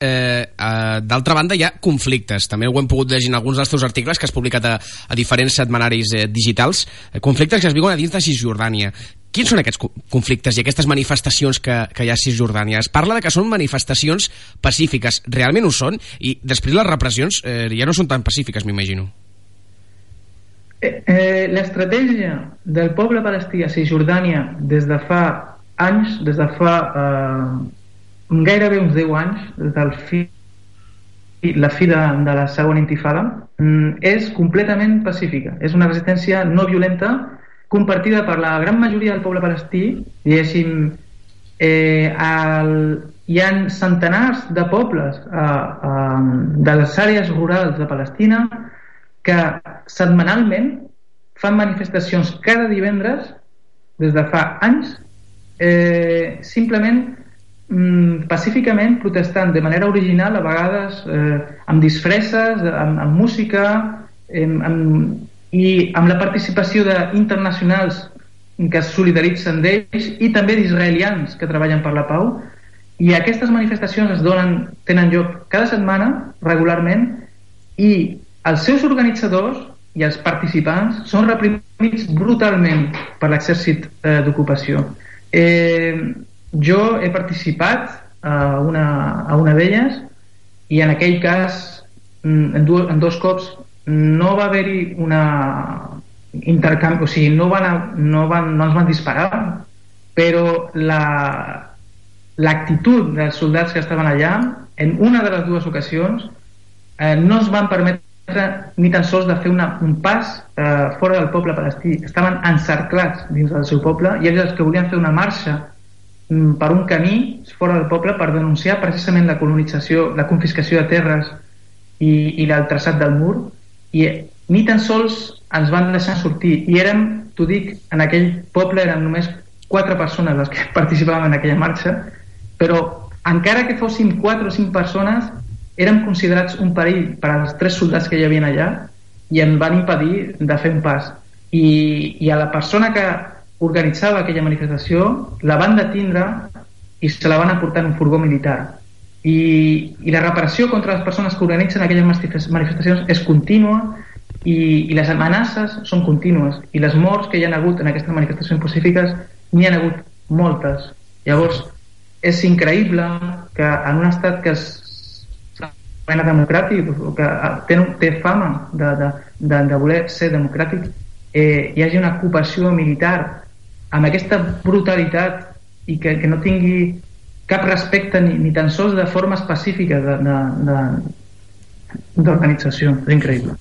eh, eh, d'altra banda hi ha conflictes, també ho hem pogut llegir en alguns dels teus articles que has publicat a, a diferents setmanaris eh, digitals, eh, conflictes que es viuen a dins de Cisjordània. Quins són aquests conflictes i aquestes manifestacions que, que hi ha a Cisjordània? Es parla de que són manifestacions pacífiques, realment ho són? I després les repressions eh, ja no són tan pacífiques, m'imagino. Eh, eh, L'estratègia del poble palestí a Cisjordània des de fa anys, des de fa eh, gairebé uns 10 anys, del fi, la fi de, de la segona intifada, mm, és completament pacífica. És una resistència no violenta compartida per la gran majoria del poble palestí, diguéssim, eh, el, hi ha centenars de pobles eh, eh, de les àrees rurals de Palestina que setmanalment fan manifestacions cada divendres des de fa anys eh, simplement mm, pacíficament protestant de manera original, a vegades eh, amb disfresses, amb, amb música, eh, amb, i amb la participació d'internacionals que es solidaritzen d'ells i també d'israelians que treballen per la pau i aquestes manifestacions es donen, tenen lloc cada setmana, regularment, i els seus organitzadors i els participants són reprimits brutalment per l'exèrcit eh, d'ocupació. Eh, jo he participat a una, a una d'elles i en aquell cas mm, en, du, en dos cops no va haver-hi una intercanvi, o sigui, no, van, no, van, no ens van disparar però la l'actitud dels soldats que estaven allà en una de les dues ocasions eh, no es van permetre ni tan sols de fer una, un pas eh, fora del poble palestí. Estaven encerclats dins del seu poble i ells els que volien fer una marxa per un camí fora del poble per denunciar precisament la colonització, la confiscació de terres i, i el traçat del mur. I ni tan sols ens van deixar sortir. I érem, t'ho dic, en aquell poble eren només quatre persones les que participàvem en aquella marxa però encara que fóssim quatre o cinc persones érem considerats un perill per als tres soldats que hi havia allà i em van impedir de fer un pas. I, i a la persona que organitzava aquella manifestació, la van detindre i se la van aportar en un furgó militar. I, i la reparació contra les persones que organitzen aquelles manifestacions és contínua i, i les amenaces són contínues i les morts que hi ha hagut en aquestes manifestacions pacífiques n'hi ha hagut moltes llavors és increïble que en un estat que és democràtic o que té, té fama de, de, de, de voler ser democràtic eh, hi hagi una ocupació militar amb aquesta brutalitat i que, que no tingui cap respecte ni, ni tan sols de forma específica d'organització. És increïble.